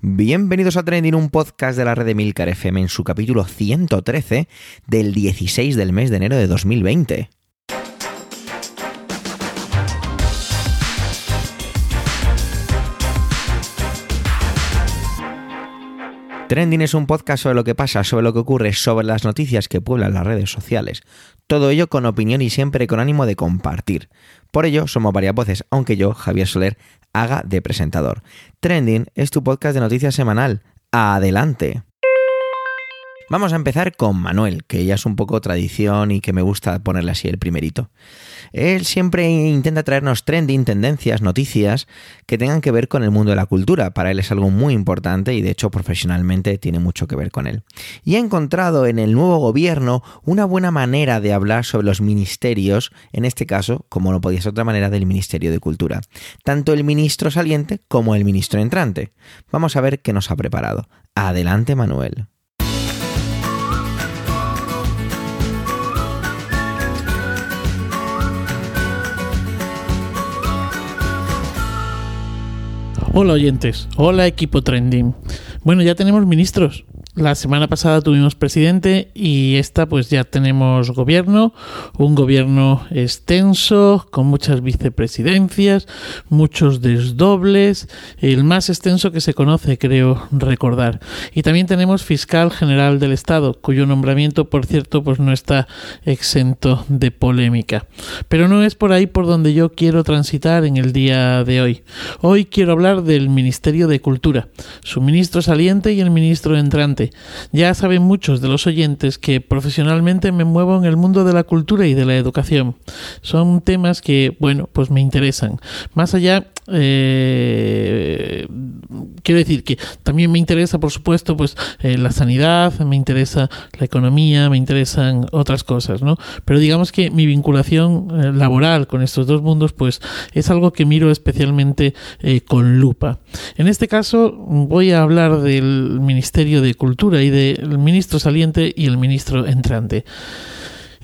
Bienvenidos a Trending, un podcast de la red de Milcar FM en su capítulo 113 del 16 del mes de enero de 2020. Trending es un podcast sobre lo que pasa, sobre lo que ocurre, sobre las noticias que pueblan las redes sociales. Todo ello con opinión y siempre con ánimo de compartir. Por ello, somos varias voces, aunque yo, Javier Soler, haga de presentador. Trending es tu podcast de noticias semanal. Adelante. Vamos a empezar con Manuel, que ya es un poco tradición y que me gusta ponerle así el primerito. Él siempre intenta traernos trending, tendencias, noticias que tengan que ver con el mundo de la cultura. Para él es algo muy importante y de hecho profesionalmente tiene mucho que ver con él. Y ha encontrado en el nuevo gobierno una buena manera de hablar sobre los ministerios, en este caso, como no podía ser otra manera, del Ministerio de Cultura. Tanto el ministro saliente como el ministro entrante. Vamos a ver qué nos ha preparado. Adelante, Manuel. Hola oyentes, hola equipo trending. Bueno, ya tenemos ministros. La semana pasada tuvimos presidente y esta pues ya tenemos gobierno, un gobierno extenso, con muchas vicepresidencias, muchos desdobles, el más extenso que se conoce, creo recordar. Y también tenemos fiscal general del Estado, cuyo nombramiento, por cierto, pues no está exento de polémica. Pero no es por ahí por donde yo quiero transitar en el día de hoy. Hoy quiero hablar del Ministerio de Cultura, su ministro saliente y el ministro entrante ya saben muchos de los oyentes que profesionalmente me muevo en el mundo de la cultura y de la educación. Son temas que, bueno, pues me interesan. Más allá, eh, quiero decir que también me interesa, por supuesto, pues eh, la sanidad, me interesa la economía, me interesan otras cosas, ¿no? Pero digamos que mi vinculación eh, laboral con estos dos mundos, pues es algo que miro especialmente con lupa. En este caso voy a hablar del Ministerio de Cultura y del ministro saliente y el ministro entrante.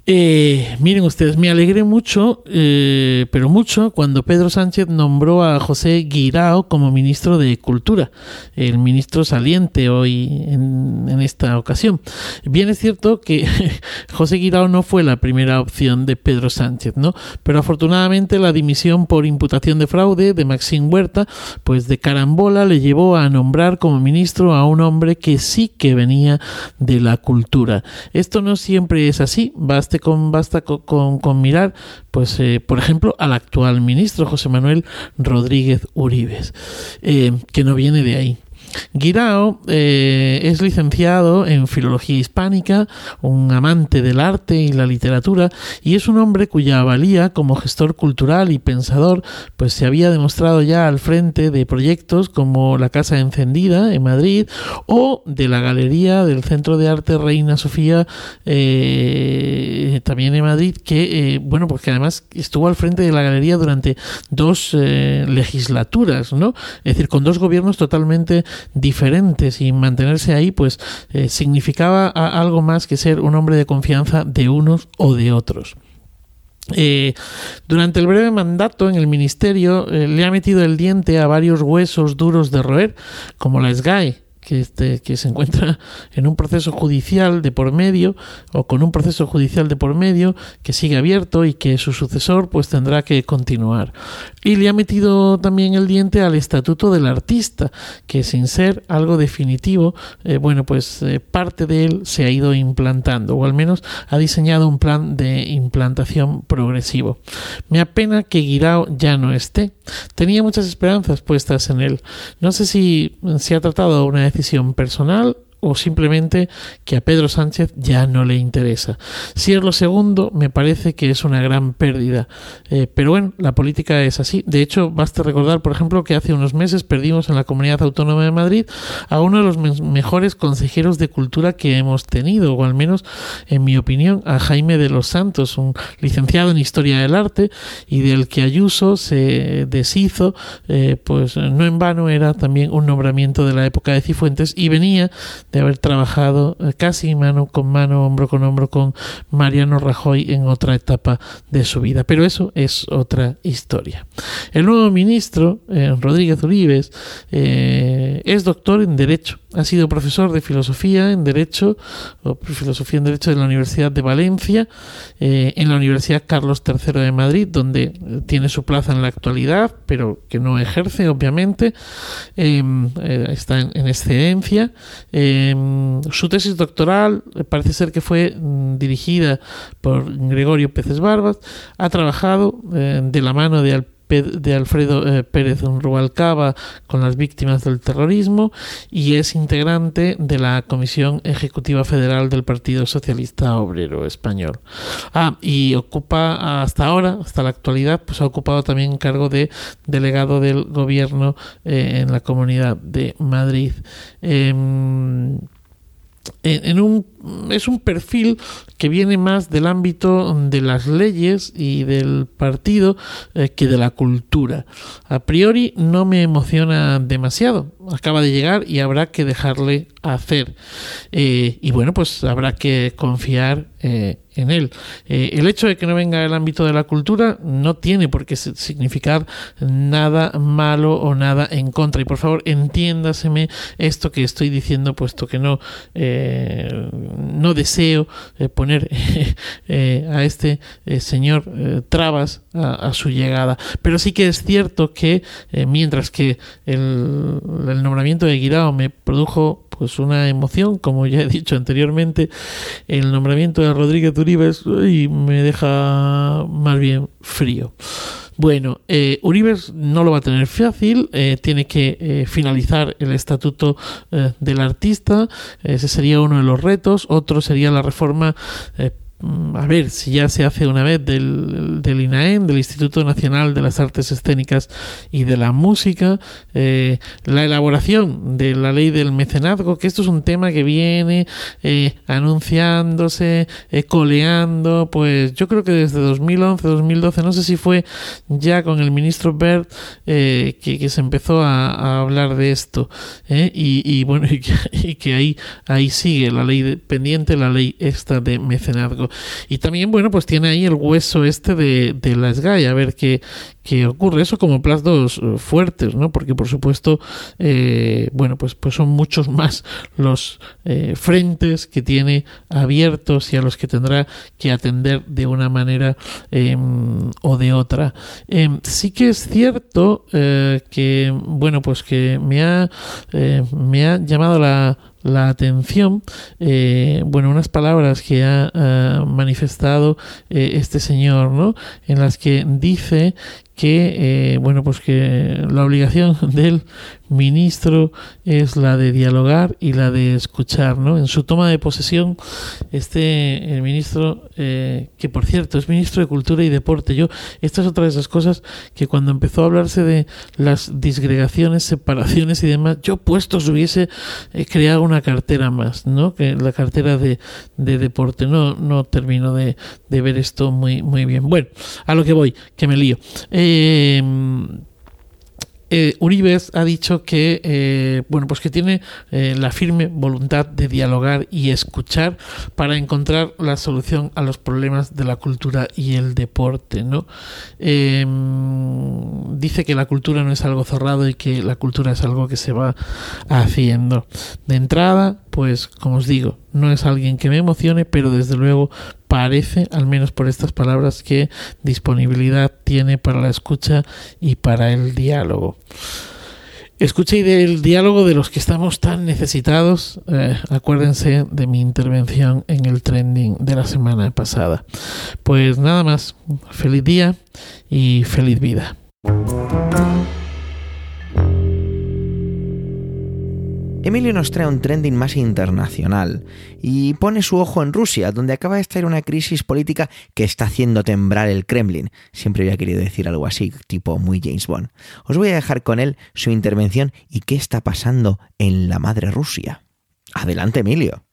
Eh, miren ustedes, me alegré mucho, eh, pero mucho, cuando Pedro Sánchez nombró a José Guirao como ministro de Cultura, el ministro saliente hoy en, esta ocasión. Bien es cierto que José Guirao no fue la primera opción de Pedro Sánchez, ¿no? Pero afortunadamente la dimisión por imputación de fraude de Maxín Huerta, pues de carambola le llevó a nombrar como ministro a un hombre que sí que venía de la cultura. Esto no siempre es así, baste con, basta con, mirar, pues, eh, por ejemplo, al actual ministro José Manuel Rodríguez Uribes, eh, que no viene de ahí. Guirao eh, es licenciado en Filología Hispánica, un amante del arte y la literatura, y es un hombre cuya valía como gestor cultural y pensador pues se había demostrado ya al frente de proyectos como la Casa Encendida en Madrid o de la Galería del Centro de Arte Reina Sofía eh, también en Madrid, que eh, bueno, porque además estuvo al frente de la galería durante dos legislaturas, ¿no? Es decir, con dos gobiernos totalmente diferentes y mantenerse ahí pues eh, significaba algo más que ser un hombre de confianza de unos o de otros. Eh, durante el breve mandato en el ministerio eh, le ha metido el diente a varios huesos duros de roer, como la SGAE, que, este, que se encuentra en un proceso judicial de por medio o con un proceso judicial de por medio que sigue abierto y que su sucesor pues tendrá que continuar. Y le ha metido también el diente al estatuto del artista, que sin ser algo definitivo, eh, bueno, pues eh, parte de él se ha ido implantando, o al menos ha diseñado un plan de implantación progresivo. Me apena que Guirao ya no esté. Tenía muchas esperanzas puestas en él. No sé si se ha tratado de una decisión personal o simplemente que a Pedro Sánchez ya no le interesa. Si es lo segundo, me parece que es una gran pérdida. Eh, pero bueno, la política es así. De hecho, basta recordar, por ejemplo, que hace unos meses perdimos en la Comunidad Autónoma de Madrid a uno de los mejores consejeros de cultura que hemos tenido, o al menos, en mi opinión, a Jaime de los Santos, un licenciado en Historia del Arte y del que Ayuso se deshizo, eh, pues no en vano era también un nombramiento de la época de Cifuentes y venía de haber trabajado eh, casi mano con mano, hombro con hombro con Mariano Rajoy en otra etapa de su vida. Pero eso es otra historia. El nuevo ministro, eh, Rodríguez Uribes, eh, es doctor en Derecho. Ha sido profesor de filosofía en Derecho, o filosofía en Derecho de la Universidad de Valencia, en la Universidad Carlos III de Madrid, donde tiene su plaza en la actualidad, pero que no ejerce, obviamente. Em, está en, excedencia. Em, su tesis doctoral parece ser que fue mm, dirigida por Gregorio Peces Barbas. Ha trabajado eh, de la mano de de Alfredo eh, Pérez Rubalcaba con las víctimas del terrorismo y es integrante de la Comisión Ejecutiva Federal del Partido Socialista Obrero Español. Ah, y ocupa hasta ahora, hasta la actualidad, pues ha ocupado también cargo de delegado del gobierno eh, en la Comunidad de Madrid. Em, en un, es un perfil que viene más del ámbito de las leyes y del partido eh, que de la cultura. A priori no me emociona demasiado. Acaba de llegar y habrá que dejarle hacer. Eh, y bueno, pues habrá que confiar eh, en él. Eh, el hecho de que no venga el ámbito de la cultura no tiene por qué significar nada malo o nada en contra. Y por favor, entiéndaseme esto que estoy diciendo, puesto que no, no deseo poner a este señor trabas a, su llegada. Pero sí que es cierto que mientras que el, el nombramiento de Guirao me produjo pues una emoción, como ya he dicho anteriormente, el nombramiento de Rodríguez Uribes y me deja más bien frío. Bueno, eh, Uribes no lo va a tener fácil, eh, tiene que eh, finalizar el estatuto eh, del artista, ese sería uno de los retos, otro sería la reforma a ver si ya se hace una vez del, del INAEM, del Instituto Nacional de las Artes Escénicas y de la Música, eh, la elaboración de la ley del mecenazgo, que esto es un tema que viene eh, anunciándose, eh, coleando, pues yo creo que desde 2011, 2012, no sé si fue ya con el ministro Bert que, que, se empezó a, hablar de esto, y, y, bueno, y que, ahí, ahí sigue la ley pendiente, la ley esta de mecenazgo. Y también, bueno, pues tiene ahí el hueso este de, de la SGAI, a ver qué, qué ocurre. Eso como plazos eh, fuertes, ¿no? Porque, por supuesto, eh, bueno, pues, pues son muchos más los eh, frentes que tiene abiertos y a los que tendrá que atender de una manera em, o de otra. Em, sí que es cierto que, bueno, pues que me ha, me ha llamado la la atención, eh, bueno, unas palabras que ha manifestado eh, este señor, ¿no? En las que dice que, bueno, pues que la obligación del ministro es la de dialogar y la de escuchar, ¿no? En su toma de posesión, este el ministro, eh, que por cierto es ministro de Cultura y Deporte, yo, esta es otra de esas cosas que cuando empezó a hablarse de las disgregaciones, separaciones y demás, yo puestos hubiese eh, creado una cartera más, ¿no? Que la cartera de, de deporte, no, no termino de, de ver esto muy, muy bien. Bueno, a lo que voy, que me lío. Eh, eh, Uribes ha dicho que eh, bueno pues que tiene eh, la firme voluntad de dialogar y escuchar para encontrar la solución a los problemas de la cultura y el deporte no em, dice que la cultura no es algo cerrado y que la cultura es algo que se va haciendo. De entrada pues como os digo no es alguien que me emocione pero desde luego parece, al menos por estas palabras, que disponibilidad tiene para la escucha y para el diálogo. Escucha y del diálogo de los que estamos tan necesitados, eh, acuérdense de mi intervención en el trending de la semana pasada. Pues nada más, feliz día y feliz vida. Emilio nos trae un trending más internacional y pone su ojo en Rusia, donde acaba de estar una crisis política que está haciendo temblar el Kremlin. Siempre había querido decir algo así, tipo muy James Bond. Os voy a dejar con él su intervención y qué está pasando en la madre Rusia. Adelante, Emilio.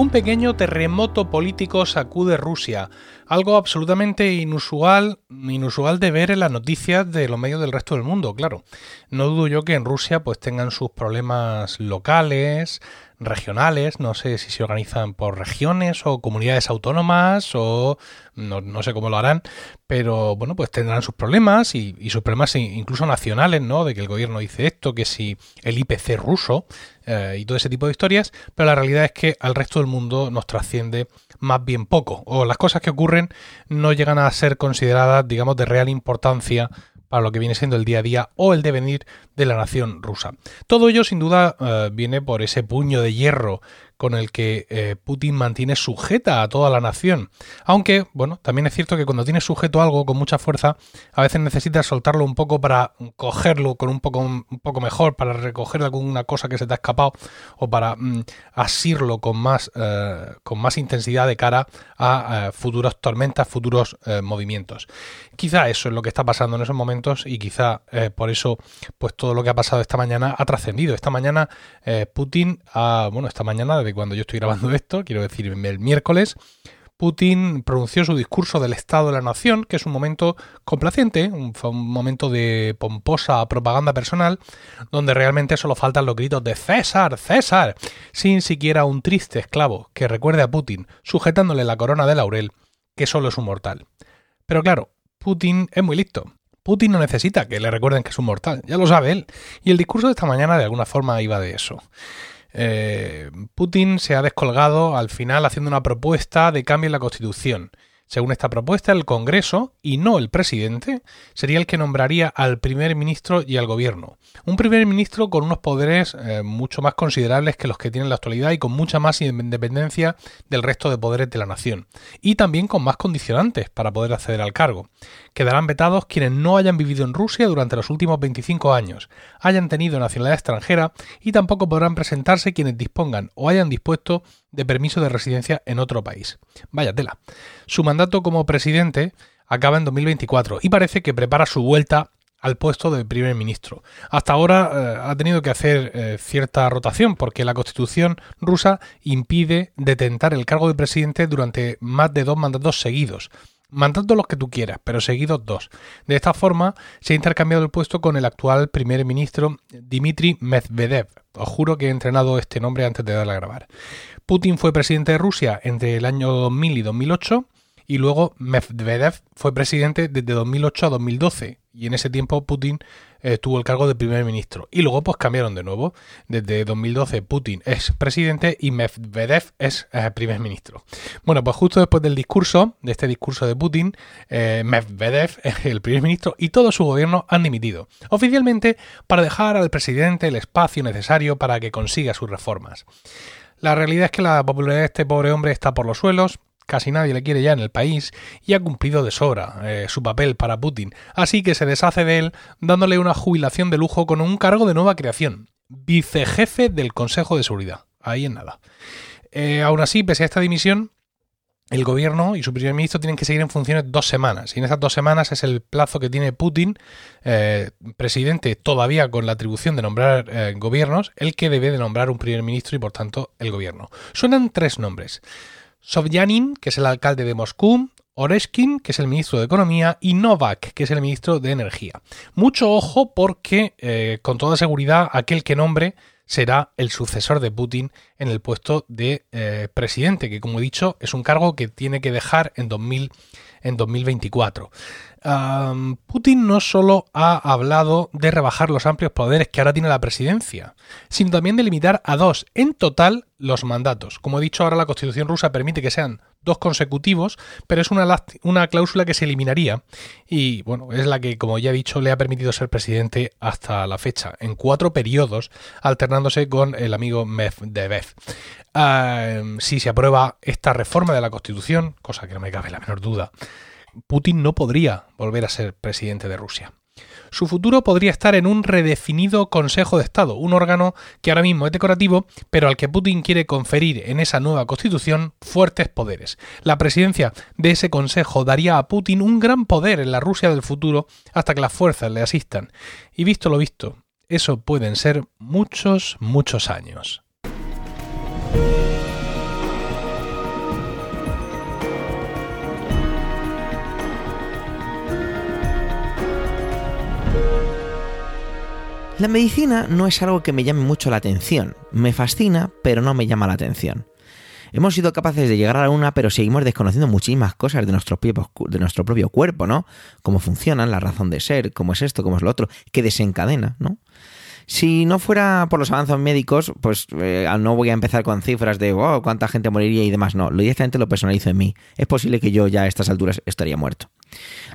Un pequeño terremoto político sacude Rusia, algo absolutamente inusual, inusual de ver en las noticias de los medios del resto del mundo, claro. No dudo yo que en Rusia pues tengan sus problemas locales, regionales, no sé si se organizan por regiones o comunidades autónomas o no, sé cómo lo harán, pero bueno, pues tendrán sus problemas y, sus problemas incluso nacionales, ¿no? De que el gobierno dice esto, que si el IPC ruso eh, y todo ese tipo de historias, pero la realidad es que al resto del mundo nos trasciende más bien poco, o las cosas que ocurren no llegan a ser consideradas, digamos, de real importancia para lo que viene siendo el día a día o el devenir de la nación rusa. Todo ello sin duda eh, viene por ese puño de hierro con el que eh, Putin mantiene sujeta a toda la nación. Aunque, bueno, también es cierto que cuando tienes sujeto algo con mucha fuerza, a veces necesitas soltarlo un poco para cogerlo con un poco, un poco mejor, para recoger alguna cosa que se te ha escapado o para mm, asirlo con más, eh, con más intensidad de cara a eh, futuras tormentas, futuros movimientos. Quizá eso es lo que está pasando en esos momentos y quizá por eso pues todo lo que ha pasado esta mañana ha trascendido. Esta mañana Putin ha, bueno, esta mañana cuando yo estoy grabando esto, quiero decir el miércoles, Putin pronunció su discurso del Estado de la Nación, que es un momento complaciente, un, momento de pomposa propaganda personal, donde realmente solo faltan los gritos de César, César, sin siquiera un triste esclavo que recuerde a Putin, sujetándole la corona de laurel, que solo es un mortal. Pero claro, Putin es muy listo. Putin no necesita que le recuerden que es un mortal, ya lo sabe él. Y el discurso de esta mañana de alguna forma iba de eso. Eh, Putin se ha descolgado al final haciendo una propuesta de cambio en la Constitución. Según esta propuesta, el Congreso, y no el presidente, sería el que nombraría al primer ministro y al gobierno. Un primer ministro con unos poderes eh, mucho más considerables que los que tiene en la actualidad y con mucha más independencia del resto de poderes de la nación. Y también con más condicionantes para poder acceder al cargo. Quedarán vetados quienes no hayan vivido en Rusia durante los últimos 25 años, hayan tenido nacionalidad extranjera y tampoco podrán presentarse quienes dispongan o hayan dispuesto de permiso de residencia en otro país. Vaya tela. Su mandato como presidente acaba en 2024 y parece que prepara su vuelta al puesto de primer ministro. Hasta ahora eh, ha tenido que hacer eh, cierta rotación porque la constitución rusa impide detentar el cargo de presidente durante más de dos mandatos seguidos. Mandatos los que tú quieras, pero seguidos dos. De esta forma se ha intercambiado el puesto con el actual primer ministro Dmitry Medvedev. Os juro que he entrenado este nombre antes de darle a grabar. Putin fue presidente de Rusia entre el año 2000 y 2008 y luego Medvedev fue presidente desde 2008 a 2012 y en ese tiempo Putin tuvo el cargo de primer ministro. Y luego pues cambiaron de nuevo. Desde 2012 Putin es presidente y Medvedev es eh, primer ministro. Bueno pues justo después del discurso de este discurso de Putin eh, Medvedev el primer ministro y todo su gobierno han dimitido. Oficialmente para dejar al presidente el espacio necesario para que consiga sus reformas. La realidad es que la popularidad de este pobre hombre está por los suelos, casi nadie le quiere ya en el país y ha cumplido de sobra eh, su papel para Putin, así que se deshace de él dándole una jubilación de lujo con un cargo de nueva creación, vicejefe del Consejo de Seguridad. Ahí en nada. Eh, aún así, pese a esta dimisión, el gobierno y su primer ministro tienen que seguir en funciones dos semanas. Y en esas dos semanas es el plazo que tiene Putin, eh, presidente todavía con la atribución de nombrar eh, gobiernos, el que debe de nombrar un primer ministro y por tanto el gobierno. Suenan tres nombres. Sobyanin, que es el alcalde de Moscú, Oreshkin, que es el ministro de Economía, y Novak, que es el ministro de Energía. Mucho ojo porque, eh, con toda seguridad, aquel que nombre será el sucesor de Putin en el puesto de eh, presidente, que como he dicho es un cargo que tiene que dejar en, 2000, en 2024. Putin no solo ha hablado de rebajar los amplios poderes que ahora tiene la presidencia, sino también de limitar a dos en total los mandatos. Como he dicho, ahora la constitución rusa permite que sean dos consecutivos, pero es una, una cláusula que se eliminaría y, bueno, es la que, como ya he dicho, le ha permitido ser presidente hasta la fecha, en cuatro periodos, alternándose con el amigo Medvedev. si se aprueba esta reforma de la Constitución, cosa que no me cabe la menor duda, Putin no podría volver a ser presidente de Rusia. Su futuro podría estar en un redefinido Consejo de Estado, un órgano que ahora mismo es decorativo, pero al que Putin quiere conferir en esa nueva constitución fuertes poderes. La presidencia de ese Consejo daría a Putin un gran poder en la Rusia del futuro hasta que las fuerzas le asistan. Y visto lo visto, eso pueden ser muchos, muchos años. La medicina no es algo que me llame mucho la atención. Me fascina, pero no me llama la atención. Hemos sido capaces de llegar a una, pero seguimos desconociendo muchísimas cosas de nuestro, propio, de nuestro propio cuerpo, ¿no? Cómo funcionan, la razón de ser, cómo es esto, cómo es lo otro, qué desencadena, ¿no? Si no fuera por los avances médicos, pues eh, no voy a empezar con cifras de oh, cuánta gente moriría y demás. No, lo directamente lo personalizo en mí. Es posible que yo ya a estas alturas estaría muerto.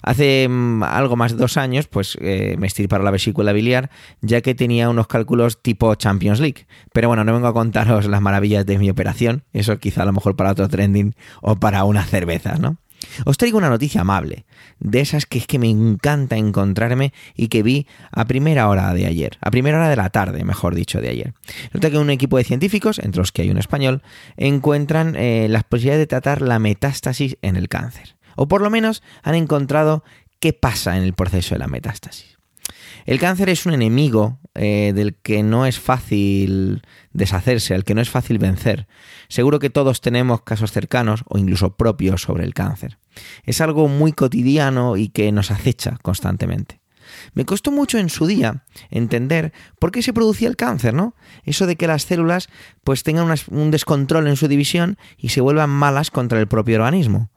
Hace mm, algo más de dos años, pues eh, me estirparon la vesícula biliar, ya que tenía unos cálculos tipo Champions League. Pero bueno, no vengo a contaros las maravillas de mi operación. Eso quizá a lo mejor para otro trending o para una cerveza, ¿no? Os traigo una noticia amable, de esas que es que me encanta encontrarme y que vi a primera hora de ayer, a primera hora de la tarde, mejor dicho, de ayer. Nota que un equipo de científicos, entre los que hay un español, encuentran eh, las posibilidades de tratar la metástasis en el cáncer. O por lo menos han encontrado qué pasa en el proceso de la metástasis. El cáncer es un enemigo eh, del que no es fácil deshacerse, al que no es fácil vencer. Seguro que todos tenemos casos cercanos o incluso propios sobre el cáncer. Es algo muy cotidiano y que nos acecha constantemente. Me costó mucho en su día entender por qué se producía el cáncer, ¿no? Eso de que las células pues tengan un descontrol en su división y se vuelvan malas contra el propio organismo.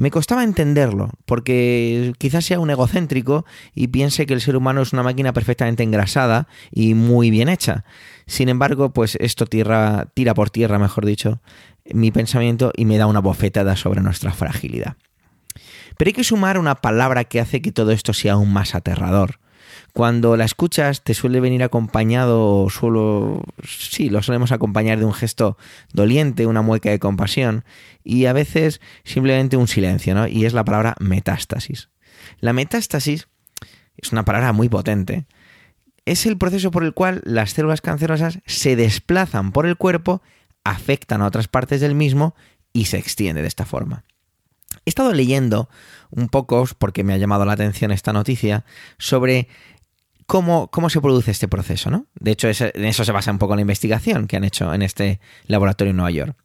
Me costaba entenderlo, porque quizás sea un egocéntrico y piense que el ser humano es una máquina perfectamente engrasada y muy bien hecha. Sin embargo, pues esto tira, tira por tierra, mejor dicho, mi pensamiento y me da una bofetada sobre nuestra fragilidad. Pero hay que sumar una palabra que hace que todo esto sea aún más aterrador. Cuando la escuchas te suele venir acompañado, solo, sí, lo solemos acompañar de un gesto doliente, una mueca de compasión y a veces simplemente un silencio, ¿no? Y es la palabra metástasis. La metástasis es una palabra muy potente. Es el proceso por el cual las células cancerosas se desplazan por el cuerpo, afectan a otras partes del mismo y se extiende de esta forma. He estado leyendo un poco, porque me ha llamado la atención esta noticia, sobre cómo, cómo se produce este proceso, ¿no? De hecho, en eso se basa un poco la investigación que han hecho en este laboratorio en Nueva York.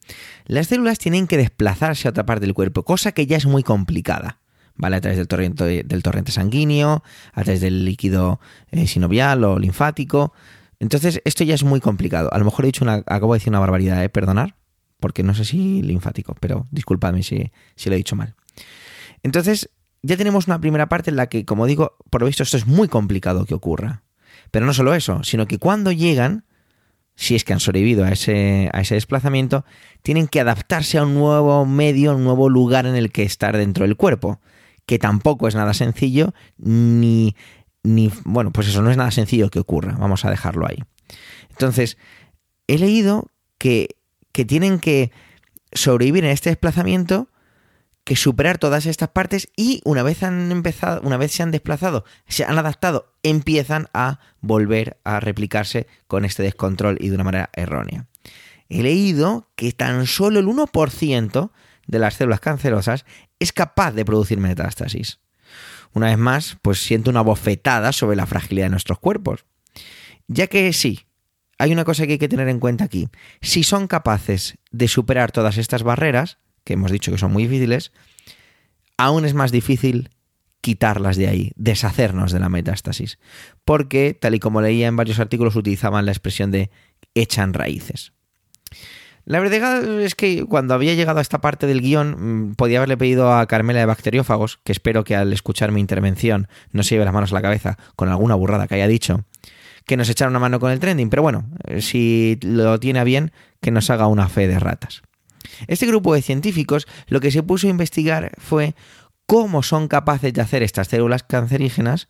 Las células tienen que desplazarse a otra parte del cuerpo, cosa que ya es muy complicada. ¿Vale? A través del torrente, del torrente sanguíneo, a través del líquido eh, sinovial o linfático. Entonces, esto ya es muy complicado. A lo mejor he dicho una, acabo de decir una barbaridad, ¿eh? Perdonar porque no sé si linfático, pero disculpadme si, si lo he dicho mal. Entonces, ya tenemos una primera parte en la que, como digo, por lo visto esto es muy complicado que ocurra. Pero no solo eso, sino que cuando llegan, si es que han sobrevivido a ese, a ese desplazamiento, tienen que adaptarse a un nuevo medio, un nuevo lugar en el que estar dentro del cuerpo, que tampoco es nada sencillo, ni, ni, bueno, pues eso no es nada sencillo que ocurra, vamos a dejarlo ahí. Entonces, he leído que que tienen que sobrevivir en este desplazamiento, que superar todas estas partes y una vez han empezado, una vez se han desplazado, se han adaptado, empiezan a volver a replicarse con este descontrol y de una manera errónea. He leído que tan solo el 1% de las células cancerosas es capaz de producir metástasis. Una vez más, pues siento una bofetada sobre la fragilidad de nuestros cuerpos. Ya que sí, hay una cosa que hay que tener en cuenta aquí. Si son capaces de superar todas estas barreras, que hemos dicho que son muy difíciles, aún es más difícil quitarlas de ahí, deshacernos de la metástasis. Porque, tal y como leía en varios artículos, utilizaban la expresión de echan raíces. La verdad es que cuando había llegado a esta parte del guion, mm, podía haberle pedido a Carmela de Bacteriófagos, que espero que al escuchar mi intervención no se lleve las manos a la cabeza con alguna burrada que haya dicho, que nos echara una mano con el trending, pero bueno, eh, si lo tiene bien, que nos haga una fe de ratas. Este grupo de científicos lo que se puso a investigar fue cómo son capaces de hacer estas células cancerígenas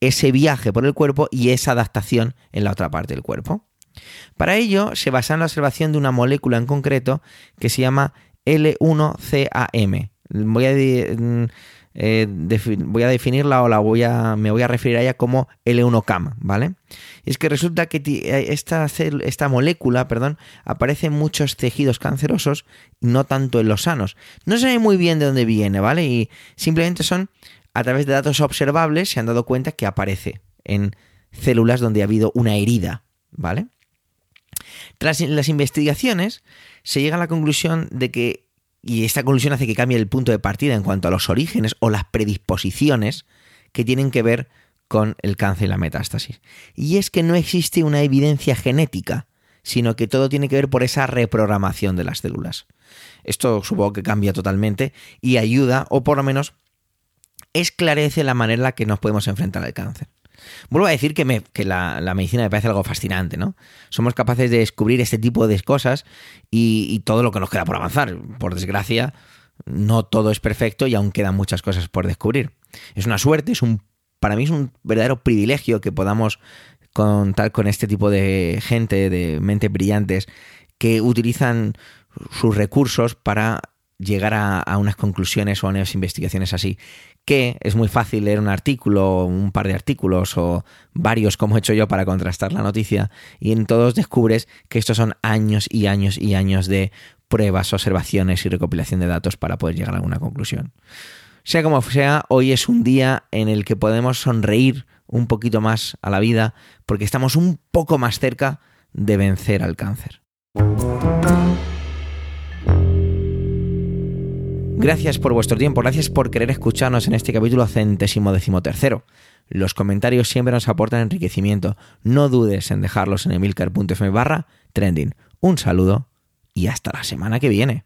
ese viaje por el cuerpo y esa adaptación en la otra parte del cuerpo. Para ello se basa en la observación de una molécula en concreto que se llama L1CAM. Voy a mm, eh, voy a definirla o la voy a, me voy a referir a ella como L1CAM, ¿vale? Y es que resulta que eh, esta, esta molécula perdón, aparece en muchos tejidos cancerosos no tanto en los sanos. No se ve muy bien de dónde viene, ¿vale? Y simplemente son, a través de datos observables, se han dado cuenta que aparece en células donde ha habido una herida, ¿vale? Tras las investigaciones, se llega a la conclusión de que y esta conclusión hace que cambie el punto de partida en cuanto a los orígenes o las predisposiciones que tienen que ver con el cáncer y la metástasis. Y es que no existe una evidencia genética, sino que todo tiene que ver por esa reprogramación de las células. Esto supongo que cambia totalmente y ayuda, o por lo menos esclarece la manera en la que nos podemos enfrentar al cáncer. Vuelvo a decir que, me, que la, medicina me parece algo fascinante, ¿no? Somos capaces de descubrir este tipo de cosas y, y, todo lo que nos queda por avanzar. Por desgracia, no todo es perfecto y aún quedan muchas cosas por descubrir. Es una suerte, es un, para mí es un verdadero privilegio que podamos contar con este tipo de gente, de mentes brillantes, que utilizan sus recursos para llegar a, unas conclusiones o a unas investigaciones así. Que es muy fácil leer un artículo, un par de artículos o varios como he hecho yo para contrastar la noticia y en todos descubres que estos son años y años y años de pruebas, observaciones y recopilación de datos para poder llegar a alguna conclusión. Sea como sea, hoy es un día en el que podemos sonreír un poquito más a la vida porque estamos un poco más cerca de vencer al cáncer. Gracias por vuestro tiempo, gracias por querer escucharnos en este capítulo centésimo decimotercero. Los comentarios siempre nos aportan enriquecimiento. No dudes en dejarlos en emilcar.fm barra trending. Un saludo y hasta la semana que viene.